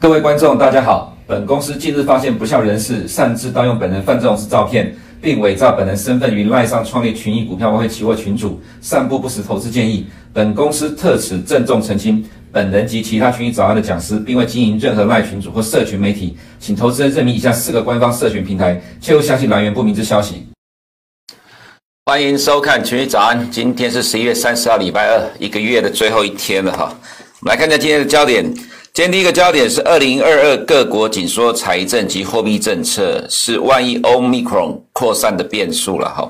各位观众，大家好。本公司近日发现不肖人士擅自盗用本人范仲式照片，并伪造本人身份于赖上创立群益股票外汇期货群组，散布不实投资建议。本公司特此郑重澄清，本人及其他群益早安的讲师，并未经营任何赖群组或社群媒体，请投资人认明以下四个官方社群平台，切勿相信来源不明之消息。欢迎收看群益早安，今天是十一月三十号，礼拜二，一个月的最后一天了哈。我们来看一下今天的焦点。今天第一个焦点是二零二二各国紧缩财政及货币政策，是万一 Omicron 扩散的变数了哈。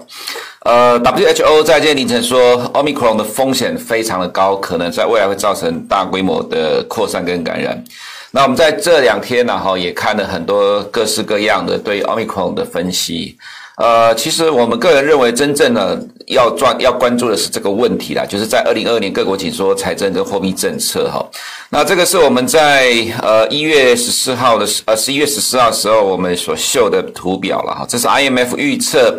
呃，WHO 在今天凌晨说，Omicron 的风险非常的高，可能在未来会造成大规模的扩散跟感染。那我们在这两天呢，哈，也看了很多各式各样的对 Omicron 的分析。呃，其实我们个人认为，真正的要赚要关注的是这个问题啦，就是在二零二二年各国紧缩财政跟货币政策哈。那这个是我们在呃一月十四号的呃十一月十四号时候我们所秀的图表了哈。这是 IMF 预测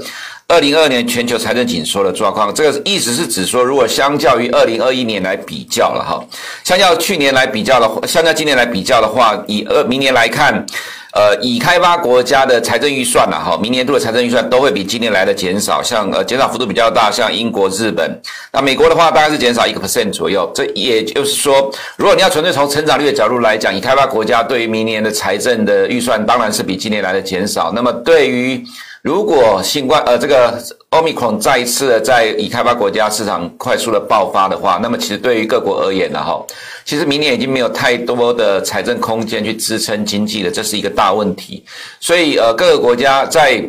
二零二二年全球财政紧缩的状况。这个意思是指说，如果相较于二零二一年来比较了哈，相较去年来比较的话，相较今年来比较的话，以二明年来看。呃，已开发国家的财政预算呐，哈，明年度的财政预算都会比今年来的减少，像呃减少幅度比较大，像英国、日本，那美国的话大概是减少一个 percent 左右。这也就是说，如果你要纯粹从成长率的角度来讲，已开发国家对于明年的财政的预算当然是比今年来的减少。那么对于如果新冠呃这个 Omicron 再一次的在已开发国家市场快速的爆发的话，那么其实对于各国而言了，哈，其实明年已经没有太多的财政空间去支撑经济了，这是一个大问题。所以呃各个国家在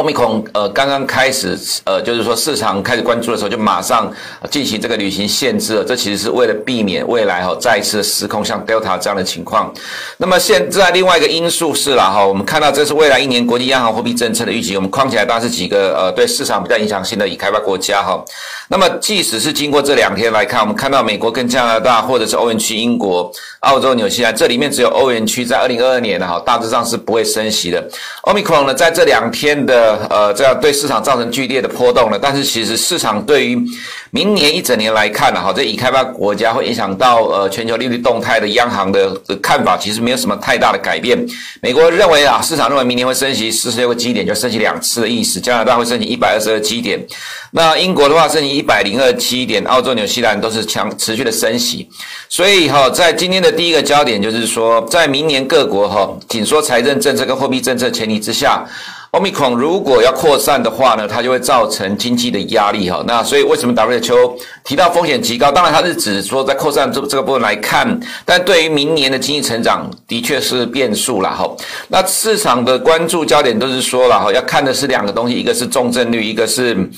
Omicron 呃，刚刚开始，呃，就是说市场开始关注的时候，就马上进行这个旅行限制了。这其实是为了避免未来哈再一次失控，像 Delta 这样的情况。那么现在另外一个因素是了哈，我们看到这是未来一年国际央行货币政策的预期。我们框起来当然是几个呃对市场比较影响性的已开发国家哈。那么即使是经过这两天来看，我们看到美国跟加拿大，或者是欧元区英国、澳洲、纽西兰，这里面只有欧元区在二零二二年的哈大致上是不会升息的。Omicron 呢，在这两天的。呃，这样对市场造成剧烈的波动了。但是其实市场对于明年一整年来看呢，哈，这已开发国家会影响到呃全球利率动态的央行的看法，其实没有什么太大的改变。美国认为啊，市场认为明年会升息四十六个基点，就升息两次的意思。加拿大会升息一百二十二基点。那英国的话升息一百零二基点，澳洲、纽西兰都是强持续的升息。所以哈，在今天的第一个焦点就是说，在明年各国哈紧缩财政政策跟货币政策前提之下。欧米克如果要扩散的话呢，它就会造成经济的压力哈。那所以为什么 WHO 提到风险极高？当然它是指说在扩散这这个部分来看，但对于明年的经济成长的确是变数了哈。那市场的关注焦点都是说了哈，要看的是两个东西，一个是重症率，一个是。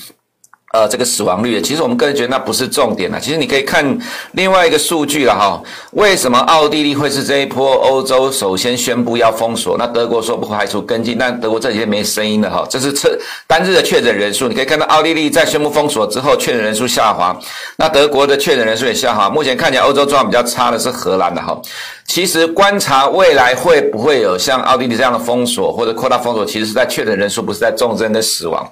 呃，这个死亡率，其实我们个人觉得那不是重点了。其实你可以看另外一个数据了哈。为什么奥地利会是这一波欧洲首先宣布要封锁？那德国说不排除跟进，但德国这几天没声音了哈。这是测单日的确诊人数，你可以看到奥地利在宣布封锁之后，确诊人数下滑。那德国的确诊人数也下滑。目前看起来欧洲状况比较差的是荷兰的哈。其实观察未来会不会有像奥地利这样的封锁或者扩大封锁，其实是在确诊人数，不是在重症跟死亡。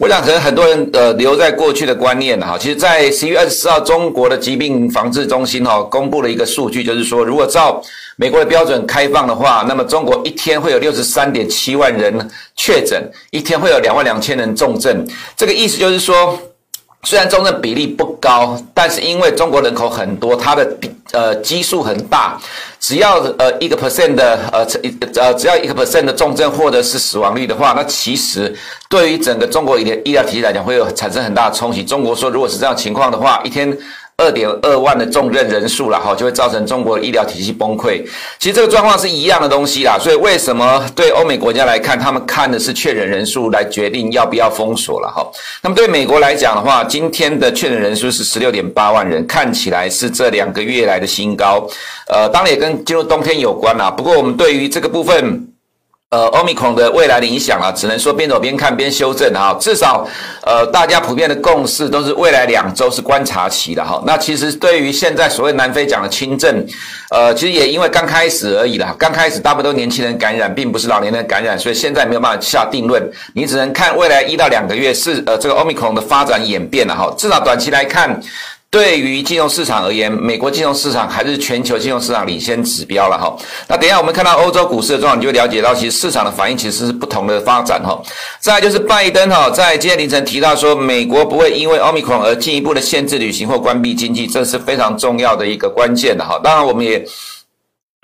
我想可能很多人呃留在过去的观念哈，其实，在十一月二十四号，中国的疾病防治中心哈公布了一个数据，就是说，如果照美国的标准开放的话，那么中国一天会有六十三点七万人确诊，一天会有两万两千人重症。这个意思就是说，虽然重症比例不高，但是因为中国人口很多，它的呃基数很大。只要呃一个 percent 的呃呃只要一个 percent 的重症或者是死亡率的话，那其实对于整个中国医疗医疗体系来讲会有产生很大的冲击。中国说，如果是这样情况的话，一天。二点二万的重症人数了哈，就会造成中国的医疗体系崩溃。其实这个状况是一样的东西啦，所以为什么对欧美国家来看，他们看的是确诊人数来决定要不要封锁了哈？那么对美国来讲的话，今天的确诊人数是十六点八万人，看起来是这两个月来的新高。呃，当然也跟进入冬天有关啦。不过我们对于这个部分。呃欧米孔的未来的影响啊，只能说边走边看边修正哈。至少，呃，大家普遍的共识都是未来两周是观察期的哈。那其实对于现在所谓南非讲的轻症，呃，其实也因为刚开始而已啦。刚开始大部分都年轻人感染，并不是老年人感染，所以现在没有办法下定论。你只能看未来一到两个月是呃这个欧米孔的发展演变了哈。至少短期来看。对于金融市场而言，美国金融市场还是全球金融市场领先指标了哈。那等一下我们看到欧洲股市的状况，你就了解到，其实市场的反应其实是不同的发展哈。再就是拜登哈，在今天凌晨提到说，美国不会因为 Omicron 而进一步的限制旅行或关闭经济，这是非常重要的一个关键的哈。当然，我们也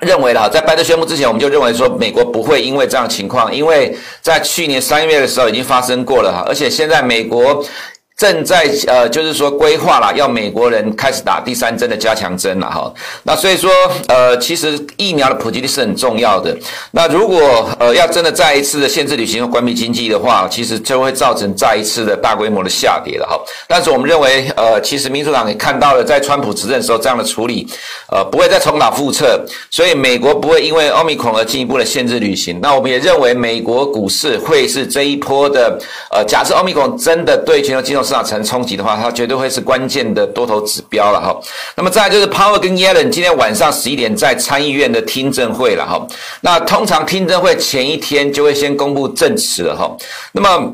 认为了，在拜登宣布之前，我们就认为说，美国不会因为这样情况，因为在去年三月的时候已经发生过了哈，而且现在美国。正在呃，就是说规划了，要美国人开始打第三针的加强针了哈。那所以说，呃，其实疫苗的普及率是很重要的。那如果呃要真的再一次的限制旅行和关闭经济的话，其实就会造成再一次的大规模的下跌了哈。但是我们认为，呃，其实民主党也看到了，在川普执政的时候这样的处理，呃，不会再重蹈覆辙。所以美国不会因为奥密克戎而进一步的限制旅行。那我们也认为，美国股市会是这一波的，呃，假设奥密克戎真的对全球金融市场产生冲击的话，它绝对会是关键的多头指标了哈。那么再就是 Powell 跟 Yellen 今天晚上十一点在参议院的听证会了哈。那通常听证会前一天就会先公布证词了哈。那么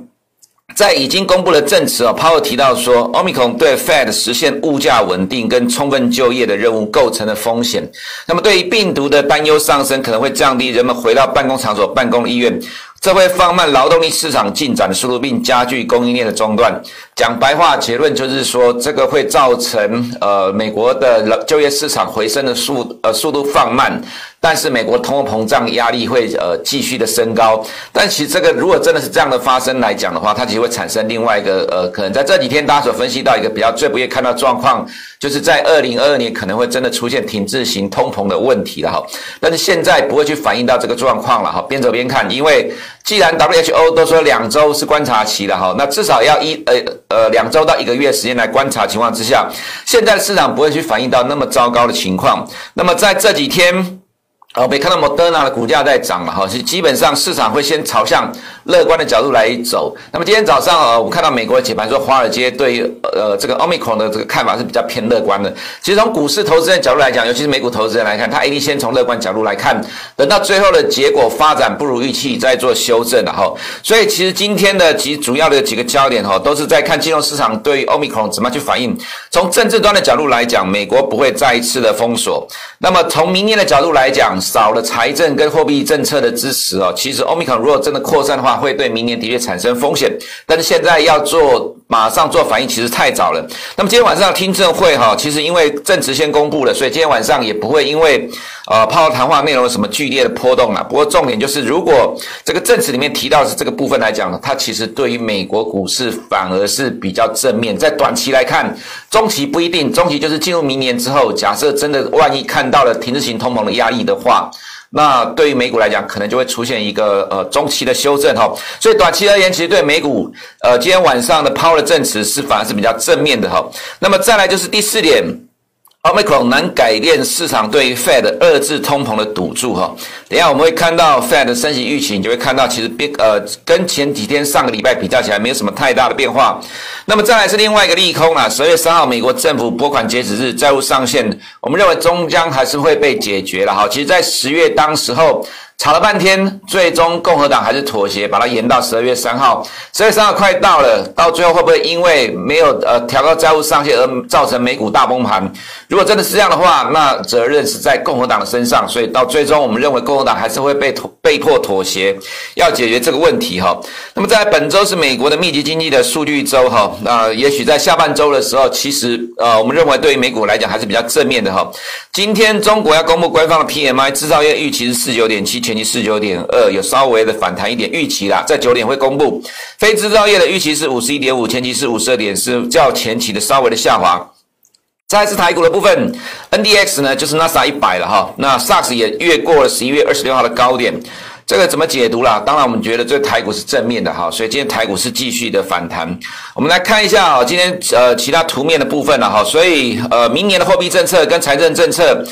在已经公布了证词啊，Powell 提到说，Omicron 对 Fed 实现物价稳定跟充分就业的任务构成了风险。那么对于病毒的担忧上升，可能会降低人们回到办公场所办公的意愿。这会放慢劳动力市场进展的速度，并加剧供应链的中断。讲白话结论就是说，这个会造成呃美国的就业市场回升的速呃速度放慢。但是美国通货膨胀压力会呃继续的升高，但其实这个如果真的是这样的发生来讲的话，它其实会产生另外一个呃可能在这几天大家所分析到一个比较最不愿意看到状况，就是在二零二二年可能会真的出现停滞型通膨的问题了哈。但是现在不会去反映到这个状况了哈，边走边看，因为既然 WHO 都说两周是观察期了哈，那至少要一呃呃两周到一个月时间来观察情况之下，现在市场不会去反映到那么糟糕的情况。那么在这几天。哦，没看到 Moderna 的股价在涨了哈，是基本上市场会先朝向乐观的角度来走。那么今天早上呃，我们看到美国的解盘说，华尔街对呃这个 Omicron 的这个看法是比较偏乐观的。其实从股市投资人角度来讲，尤其是美股投资人来看，他一定先从乐观角度来看，等到最后的结果发展不如预期再做修正的哈。所以其实今天的几主要的几个焦点哈，都是在看金融市场对于 Omicron 怎么去反应。从政治端的角度来讲，美国不会再一次的封锁。那么从明年的角度来讲，少了财政跟货币政策的支持哦，其实欧米康如果真的扩散的话，会对明年的确产生风险。但是现在要做马上做反应，其实太早了。那么今天晚上听证会哈，其实因为证词先公布了，所以今天晚上也不会因为呃泡泡谈话内容有什么剧烈的波动了。不过重点就是，如果这个证词里面提到的是这个部分来讲呢，它其实对于美国股市反而是比较正面。在短期来看，中期不一定，中期就是进入明年之后，假设真的万一看到了停滞型通膨的压力的话。那对于美股来讲，可能就会出现一个呃中期的修正哈，所以短期而言，其实对美股呃今天晚上的 Power 的证词是反而是比较正面的哈。那么再来就是第四点。Omicron 难改变市场对于 Fed 遏制通膨的赌注哈。等下我们会看到 Fed 的升息预期，你就会看到其实变呃跟前几天上个礼拜比较起来没有什么太大的变化。那么再来是另外一个利空啦，十二月三号美国政府拨款截止日债务上限，我们认为终将还是会被解决了哈。其实，在十月当时候。吵了半天，最终共和党还是妥协，把它延到十二月三号。十二月三号快到了，到最后会不会因为没有呃调高债务上限而造成美股大崩盘？如果真的是这样的话，那责任是在共和党的身上。所以到最终，我们认为共和党还是会被妥被迫妥协，要解决这个问题哈。那么在本周是美国的密集经济的数据周哈，那也许在下半周的时候，其实呃我们认为对于美股来讲还是比较正面的哈。今天中国要公布官方的 PMI 制造业预期是四九点七。前期四九点二，有稍微的反弹一点预期啦，在九点会公布。非制造业的预期是五十一点五，前期是五十二点四，较前期的稍微的下滑。再来是台股的部分，NDX 呢就是 NASA 一百了哈，那 SAX 也越过了十一月二十六号的高点，这个怎么解读啦？当然我们觉得这台股是正面的哈，所以今天台股是继续的反弹。我们来看一下啊，今天呃其他图面的部分了哈，所以呃明年的货币政策跟财政政策。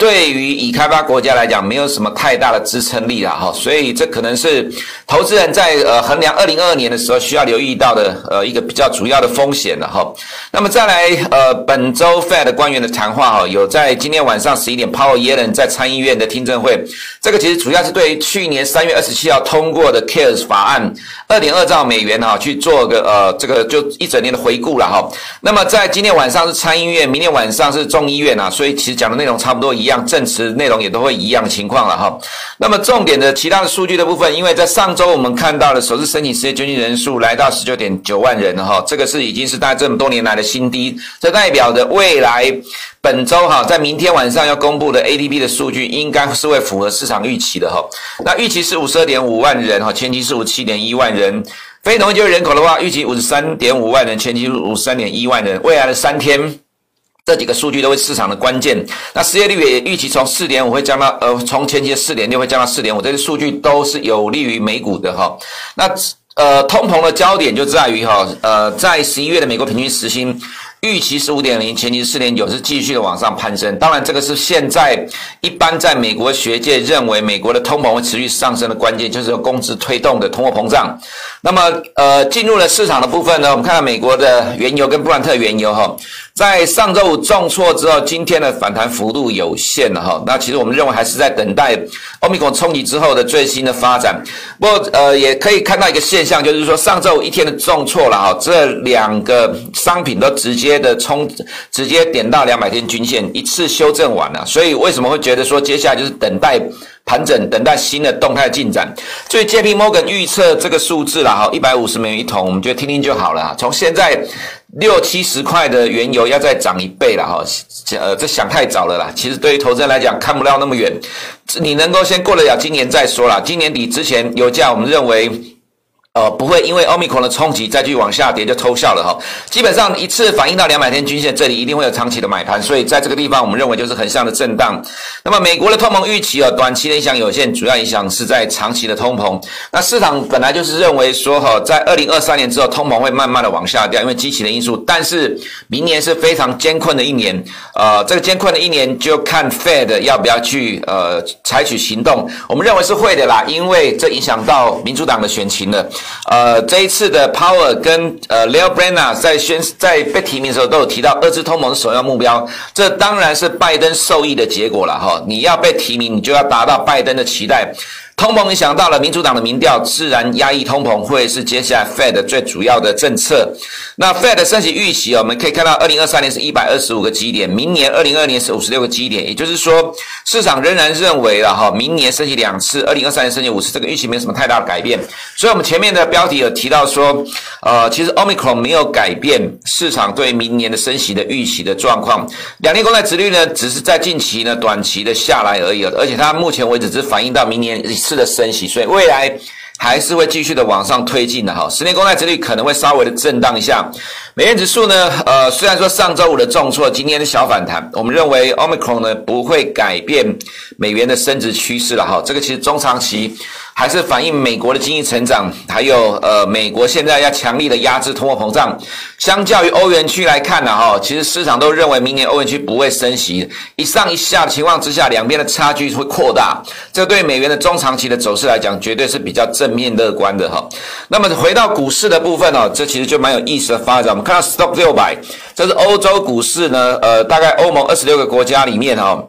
对于已开发国家来讲，没有什么太大的支撑力了哈，所以这可能是投资人在呃衡量二零二二年的时候需要留意到的呃一个比较主要的风险了哈。那么再来呃本周 Fed 官员的谈话哈，有在今天晚上十一点，Powell 耶伦在参议院的听证会，这个其实主要是对于去年三月二十七号通过的 CARES 法案二点二兆美元哈去做个呃这个就一整年的回顾了哈。那么在今天晚上是参议院，明天晚上是众议院啊，所以其实讲的内容差不多一样。样证词内容也都会一样情况了哈。那么重点的其他的数据的部分，因为在上周我们看到了首次申请失业救济人数来到十九点九万人哈，这个是已经是大概这么多年来的新低。这代表着未来本周哈，在明天晚上要公布的 ADP 的数据，应该是会符合市场预期的哈。那预期是五十二点五万人哈，前期是五七点一万人。非农业就业人口的话，预期五十三点五万人，前期五十三点一万人。未来的三天。这几个数据都是市场的关键。那失业率也预期从四点五会降到呃，从前期的四点六会降到四点五，这些数据都是有利于美股的哈。那呃，通膨的焦点就在于哈，呃，在十一月的美国平均时薪。预期是五点零，前期四点九，是继续的往上攀升。当然，这个是现在一般在美国学界认为美国的通膨会持续上升的关键，就是由工资推动的通货膨胀。那么，呃，进入了市场的部分呢，我们看到美国的原油跟布兰特原油哈，在上周五重挫之后，今天的反弹幅度有限了哈。那其实我们认为还是在等待欧米伽冲击之后的最新的发展。不过，呃，也可以看到一个现象，就是说上周五一天的重挫了哈，这两个商品都直接。接的冲直接点到两百天均线，一次修正完了，所以为什么会觉得说接下来就是等待盘整，等待新的动态进展？所以 JP Morgan 预测这个数字了哈，一百五十美元一桶，我们就听听就好了。从现在六七十块的原油要再涨一倍了哈，呃，这想太早了啦。其实对于投资人来讲，看不了那么远，你能够先过得了今年再说啦。今年底之前油价，我们认为。呃，不会因为欧米孔的冲击再去往下跌就偷笑了哈。基本上一次反映到两百天均线，这里一定会有长期的买盘，所以在这个地方我们认为就是横向的震荡。那么美国的通膨预期啊，短期的影响有限，主要影响是在长期的通膨。那市场本来就是认为说哈，在二零二三年之后通膨会慢慢的往下掉，因为基期的因素。但是明年是非常艰困的一年，呃，这个艰困的一年就看 Fed 要不要去呃采取行动。我们认为是会的啦，因为这影响到民主党的选情了。呃，这一次的 Power 跟呃 Leo Brenner 在宣在被提名的时候都有提到，二次通盟的首要目标，这当然是拜登受益的结果了哈。你要被提名，你就要达到拜登的期待。通膨影响到了民主党的民调，自然压抑通膨会是接下来 Fed 最主要的政策。那 Fed 升息预期，我们可以看到，二零二三年是一百二十五个基点，明年二零二二年是五十六个基点，也就是说，市场仍然认为了哈，明年升息两次，二零二三年升息五次，这个预期没有什么太大的改变。所以，我们前面的标题有提到说，呃，其实 Omicron 没有改变市场对明年的升息的预期的状况。两年公债殖率呢，只是在近期呢短期的下来而已，而且它目前为止只反映到明年。是的升息，所以未来还是会继续的往上推进的哈。十年公债殖率可能会稍微的震荡一下。美元指数呢，呃，虽然说上周五的重挫，今天的小反弹，我们认为 Omicron 呢不会改变美元的升值趋势了哈。这个其实中长期。还是反映美国的经济成长，还有呃，美国现在要强力的压制通货膨胀。相较于欧元区来看呢，哈，其实市场都认为明年欧元区不会升息，一上一下的情况之下，两边的差距会扩大。这对美元的中长期的走势来讲，绝对是比较正面乐观的哈。那么回到股市的部分哦，这其实就蛮有意思的发展。我们看到 Stoxx 六百，这是欧洲股市呢，呃，大概欧盟二十六个国家里面哈。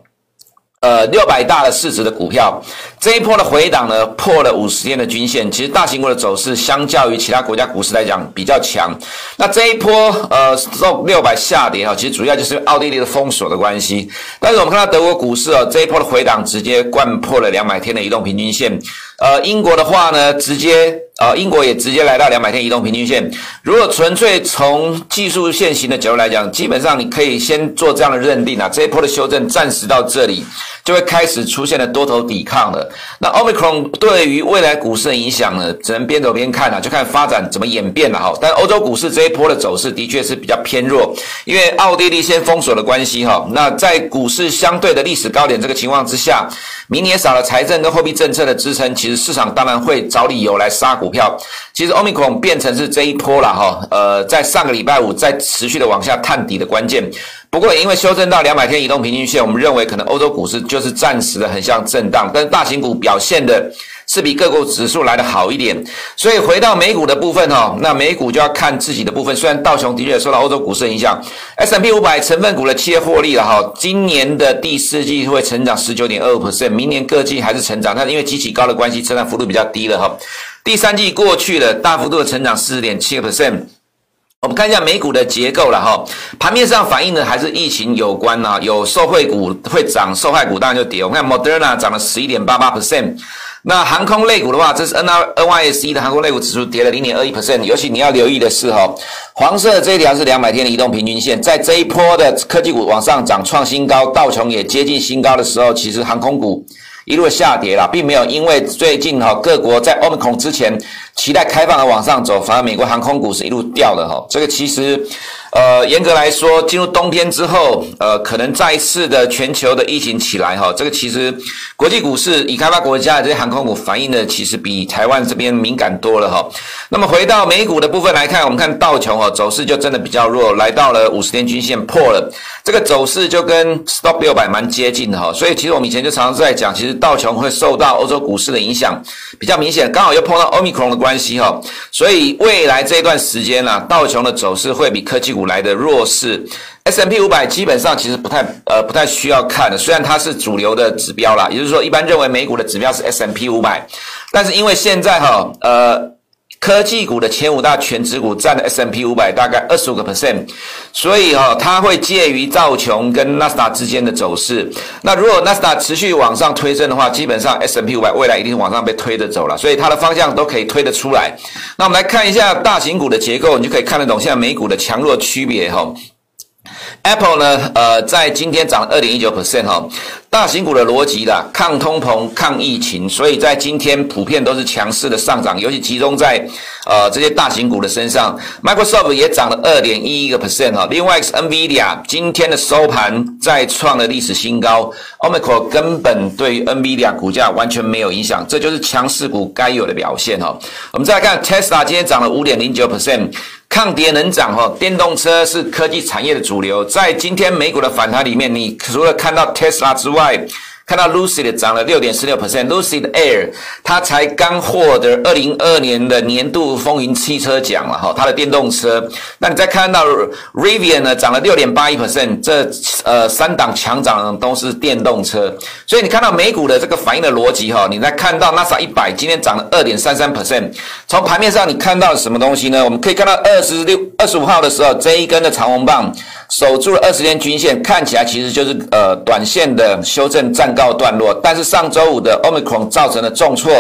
呃，六百大的市值的股票，这一波的回档呢，破了五十天的均线。其实大型股的走势相较于其他国家股市来讲比较强。那这一波呃受六百下跌哈，其实主要就是奥地利的封锁的关系。但是我们看到德国股市哦，这一波的回档直接掼破了两百天的移动平均线。呃，英国的话呢，直接呃，英国也直接来到两百天移动平均线。如果纯粹从技术线型的角度来讲，基本上你可以先做这样的认定啊，这一波的修正暂时到这里。就会开始出现了多头抵抗了。那 Omicron 对于未来股市的影响呢，只能边走边看啊，就看发展怎么演变了哈。但欧洲股市这一波的走势的确是比较偏弱，因为奥地利先封锁的关系哈。那在股市相对的历史高点这个情况之下，明年少了财政跟货币政策的支撑，其实市场当然会找理由来杀股票。其实 Omicron 变成是这一波了哈，呃，在上个礼拜五在持续的往下探底的关键。不过因为修正到两百天移动平均线，我们认为可能欧洲股市就是暂时的横向震荡，但是大型股表现的是比个股指数来的好一点。所以回到美股的部分哈，那美股就要看自己的部分。虽然道琼的确受到欧洲股市影响，S M P 五百成分股的企业获利了哈，今年的第四季会成长十九点二五 percent，明年各季还是成长，但是因为基期高的关系，成长幅度比较低了哈。第三季过去了，大幅度的成长四十点七个 percent。我们看一下美股的结构了哈，盘面上反映的还是疫情有关呐，有受惠股会涨，受害股当然就跌。我们看 Moderna 涨了十一点八八 percent，那航空类股的话，这是 N R N Y S E 的航空类股指数跌了零点二一 percent。尤其你要留意的是哈，黄色这一条是两百天的移动平均线，在这一波的科技股往上涨创新高，道琼也接近新高的时候，其实航空股一路下跌了，并没有因为最近哈各国在 Omicron 之前。期待开放而往上走，反而美国航空股是一路掉的哈。这个其实，呃，严格来说，进入冬天之后，呃，可能再次的全球的疫情起来哈。这个其实国际股市已开发国家的这些航空股反应的其实比台湾这边敏感多了哈。那么回到美股的部分来看，我们看道琼哦，走势就真的比较弱，来到了五十天均线破了，这个走势就跟 Stop 六百蛮接近的哈。所以其实我们以前就常常在讲，其实道琼会受到欧洲股市的影响比较明显，刚好又碰到 Omicron 的关系。哈，所以未来这一段时间呢、啊，道琼的走势会比科技股来的弱势。，S M P 五百基本上其实不太呃不太需要看的，虽然它是主流的指标啦，也就是说一般认为美股的指标是 S M P 五百，但是因为现在哈呃。科技股的前五大全值股占了 S&P 五百大概二十五个 percent，所以哈、哦，它会介于道琼跟纳斯达之间的走势。那如果纳斯达持续往上推升的话，基本上 S&P 五百未来一定往上被推着走了，所以它的方向都可以推得出来。那我们来看一下大型股的结构，你就可以看得懂现在美股的强弱区别哈。Apple 呢，呃，在今天涨了二点一九 percent 哈。大型股的逻辑啦，抗通膨、抗疫情，所以在今天普遍都是强势的上涨，尤其集中在呃这些大型股的身上。Microsoft 也涨了二点一一个 percent 哈。另外一个是 NVIDIA 今天的收盘再创了历史新高，Omicron 根本对 NVIDIA 股价完全没有影响，这就是强势股该有的表现哈。我们再来看 Tesla 今天涨了五点零九 percent。抗跌能涨哈，电动车是科技产业的主流，在今天美股的反弹里面，你除了看到 Tesla 之外，看到 Lucid 涨了六点十六 percent，Lucid Air 它才刚获得二零二二年的年度风云汽车奖了哈，它的电动车。那你再看到 Rivian 呢，涨了六点八一 percent，这呃三档强涨都是电动车。所以你看到美股的这个反应的逻辑哈，你再看到 NASA 一百今天涨了二点三三 percent。从盘面上你看到什么东西呢？我们可以看到二十六二十五号的时候这一根的长红棒。守住了二十天均线，看起来其实就是呃短线的修正暂告段落。但是上周五的 Omicron 造成了重挫，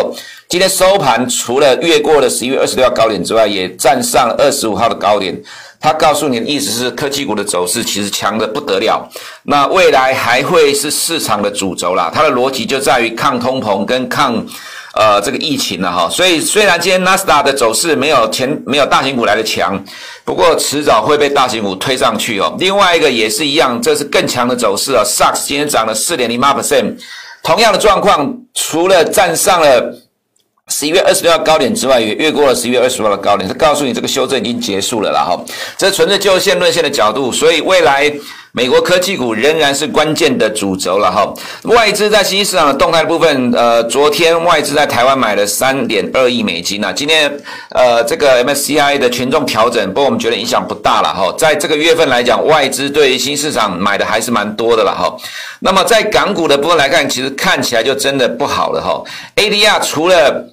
今天收盘除了越过了十一月二十六号高点之外，也站上二十五号的高点。它告诉你的意思是，科技股的走势其实强得不得了。那未来还会是市场的主轴啦。它的逻辑就在于抗通膨跟抗。呃，这个疫情了哈，所以虽然今天纳斯达的走势没有前没有大型股来的强，不过迟早会被大型股推上去哦。另外一个也是一样，这是更强的走势啊。SARS 今天涨了四点零八 percent，同样的状况，除了站上了十一月二十六号高点之外，也越过了十一月二十五号的高点，它告诉你这个修正已经结束了啦哈。这纯粹就线论线的角度，所以未来。美国科技股仍然是关键的主轴了哈。外资在新兴市场的动态部分，呃，昨天外资在台湾买了三点二亿美金啊。今天呃，这个 MSCI 的权重调整，不过我们觉得影响不大了哈。在这个月份来讲，外资对于新市场买的还是蛮多的了哈。那么在港股的部分来看，其实看起来就真的不好了哈。ADR 除了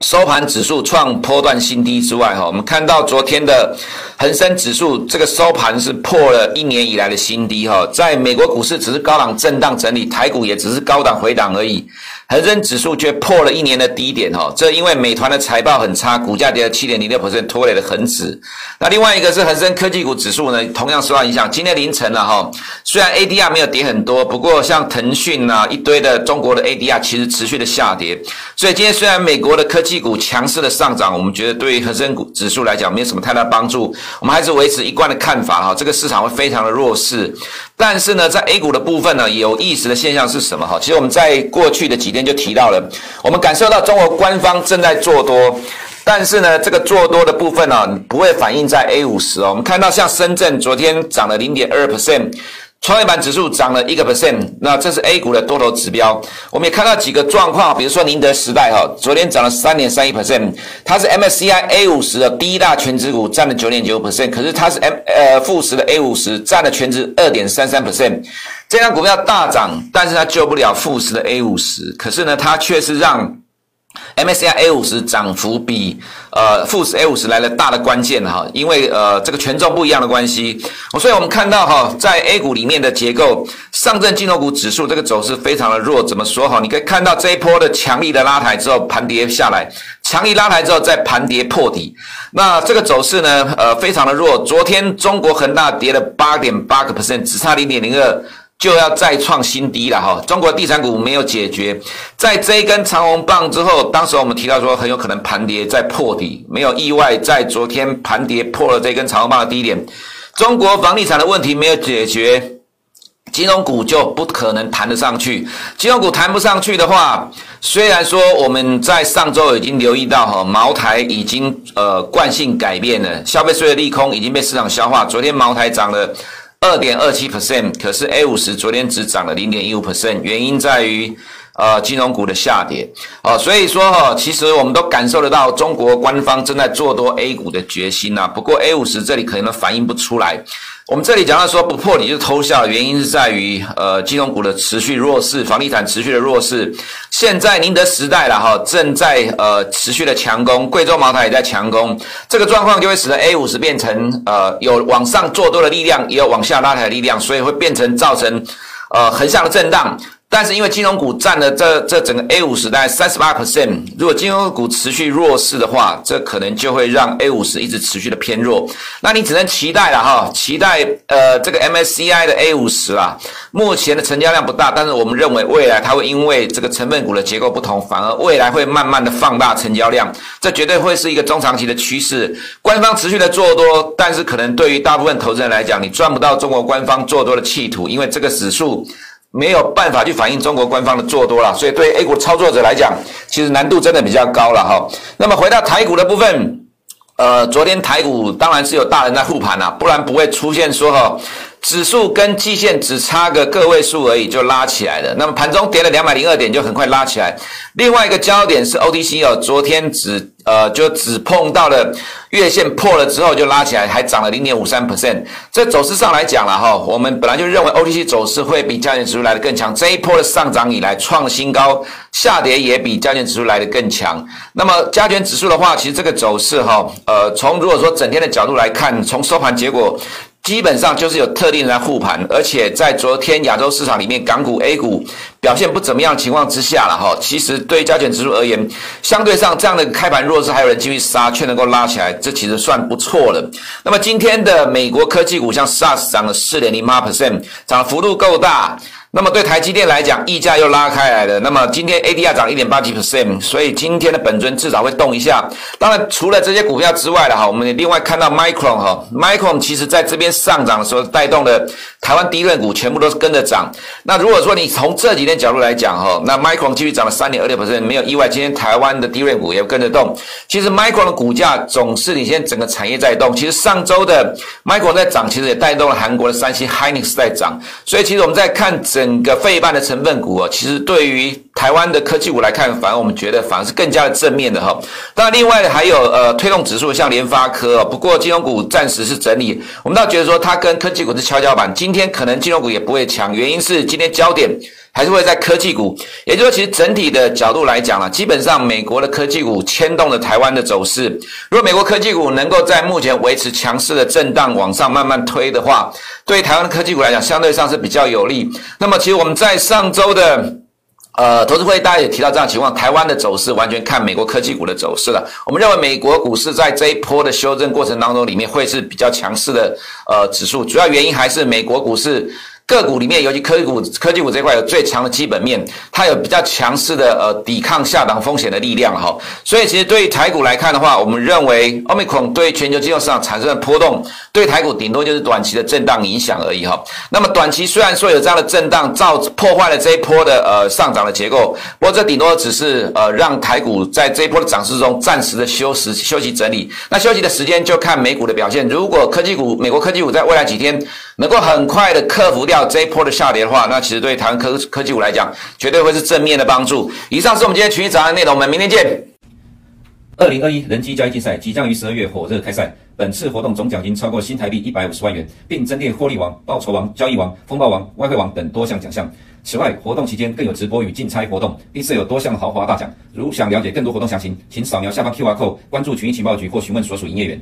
收盘指数创波段新低之外，哈，我们看到昨天的恒生指数这个收盘是破了一年以来的新低，哈，在美国股市只是高档震荡整理，台股也只是高档回档而已。恒生指数却破了一年的低点，哈，这因为美团的财报很差，股价跌了七点零六百分拖累了恒指。那另外一个是恒生科技股指数呢，同样受到影响。今天凌晨了，哈，虽然 ADR 没有跌很多，不过像腾讯啊一堆的中国的 ADR 其实持续的下跌。所以今天虽然美国的科技股强势的上涨，我们觉得对于恒生股指数来讲没有什么太大帮助，我们还是维持一贯的看法，哈，这个市场会非常的弱势。但是呢，在 A 股的部分呢，有意思的现象是什么？哈，其实我们在过去的几天就提到了，我们感受到中国官方正在做多，但是呢，这个做多的部分呢、不会反映在 A 五十哦。我们看到像深圳昨天涨了零点二 percent。创业板指数涨了一个 percent，那这是 A 股的多头指标。我们也看到几个状况，比如说宁德时代哈，昨天涨了三点三一 percent，它是 MSCI A 五十的第一大全值股，占了九点九 percent，可是它是 M 呃富时的 A 五十，占了全值二点三三 percent。这张股票大涨，但是它救不了富时的 A 五十，可是呢，它却是让。MSCI A 五十涨幅比呃富时 A 五十来的大的关键哈，因为呃这个权重不一样的关系，所以我们看到哈，在 A 股里面的结构，上证金融股指数这个走势非常的弱，怎么说哈？你可以看到这一波的强力的拉抬之后盘跌下来，强力拉抬之后再盘跌破底，那这个走势呢呃非常的弱。昨天中国恒大跌了八点八个 percent，只差零点零二。就要再创新低了哈！中国地产股没有解决，在这一根长红棒之后，当时我们提到说很有可能盘跌再破底，没有意外，在昨天盘跌破了这根长红棒的低点。中国房地产的问题没有解决，金融股就不可能弹得上去。金融股弹不上去的话，虽然说我们在上周已经留意到哈，茅台已经呃惯性改变了，消费税的利空已经被市场消化。昨天茅台涨了。二点二七 percent，可是 A 五十昨天只涨了零点一五 percent，原因在于呃金融股的下跌哦，所以说哈，其实我们都感受得到中国官方正在做多 A 股的决心呐、啊，不过 A 五十这里可能反映不出来。我们这里讲到说不破底就偷笑，原因是在于呃金融股的持续弱势，房地产持续的弱势。现在宁德时代了哈，正在呃持续的强攻，贵州茅台也在强攻，这个状况就会使得 A 五十变成呃有往上做多的力量，也有往下拉抬的力量，所以会变成造成呃横向的震荡。但是因为金融股占了这这整个 A 五十大概三十八 percent，如果金融股持续弱势的话，这可能就会让 A 五十一直持续的偏弱。那你只能期待了哈，期待呃这个 MSCI 的 A 五十啊，目前的成交量不大，但是我们认为未来它会因为这个成分股的结构不同，反而未来会慢慢的放大成交量，这绝对会是一个中长期的趋势。官方持续的做多，但是可能对于大部分投资人来讲，你赚不到中国官方做多的企图，因为这个指数。没有办法去反映中国官方的做多了，所以对 A 股操作者来讲，其实难度真的比较高了哈。那么回到台股的部分，呃，昨天台股当然是有大人在护盘了，不然不会出现说哈。指数跟季线只差个个位数而已，就拉起来了。那么盘中跌了两百零二点，就很快拉起来。另外一个焦点是 OTC 哦，昨天只呃就只碰到了月线破了之后就拉起来，还涨了零点五三 percent。这走势上来讲了哈，我们本来就认为 OTC 走势会比加权指数来得更强。这一波的上涨以来创新高，下跌也比加权指数来得更强。那么加权指数的话，其实这个走势哈，呃，从如果说整天的角度来看，从收盘结果。基本上就是有特定人在护盘，而且在昨天亚洲市场里面，港股、A 股表现不怎么样情况之下了哈。其实对于加权指数而言，相对上这样的开盘弱势，还有人继续杀，却能够拉起来，这其实算不错了。那么今天的美国科技股像 SARS 涨了四点零八 percent，涨幅度够大。那么对台积电来讲，溢价又拉开来了。那么今天 ADR 涨一点八几 percent，所以今天的本尊至少会动一下。当然，除了这些股票之外的哈，我们也另外看到 Micron 哈，Micron 其实在这边上涨的时候，带动的台湾低润股全部都是跟着涨。那如果说你从这几天角度来讲哈，那 Micron 继续涨了三点二六 percent，没有意外，今天台湾的低润股也跟着动。其实 Micron 的股价总是领先整个产业在动。其实上周的 Micron 在涨，其实也带动了韩国的三星 Hynix 在涨。所以其实我们在看整。整个费半的成分股啊，其实对于台湾的科技股来看，反而我们觉得反而是更加的正面的哈。那，另外还有呃推动指数像联发科，不过金融股暂时是整理，我们倒觉得说它跟科技股是跷跷板，今天可能金融股也不会强，原因是今天焦点还是会在科技股，也就是说，其实整体的角度来讲啊，基本上美国的科技股牵动了台湾的走势。如果美国科技股能够在目前维持强势的震荡往上慢慢推的话，对台湾的科技股来讲，相对上是比较有利。那么，其实我们在上周的呃投资会，大家也提到这样情况，台湾的走势完全看美国科技股的走势了。我们认为美国股市在这一波的修正过程当中，里面会是比较强势的呃指数，主要原因还是美国股市。个股里面，尤其科技股、科技股这块有最强的基本面，它有比较强势的呃抵抗下档风险的力量哈。所以其实对于台股来看的话，我们认为 Omicron 对全球金融市场产生的波动，对台股顶多就是短期的震荡影响而已哈。那么短期虽然说有这样的震荡，造破坏了这一波的呃上涨的结构，不过这顶多只是呃让台股在这一波的涨势中暂时的休息休息整理。那休息的时间就看美股的表现。如果科技股、美国科技股在未来几天能够很快的克服掉这一波的下跌的话，那其实对台湾科科技股来讲，绝对会是正面的帮助。以上是我们今天群益早安内容，我们明天见。二零二一人机交易竞赛即将于十二月火热开赛，本次活动总奖金超过新台币一百五十万元，并增列获利王、报酬王、交易王、风暴王、外汇王等多项奖项。此外，活动期间更有直播与竞猜活动，并设有多项豪华大奖。如想了解更多活动详情，请扫描下方 QR code，关注群益情报局或询问所属营业员。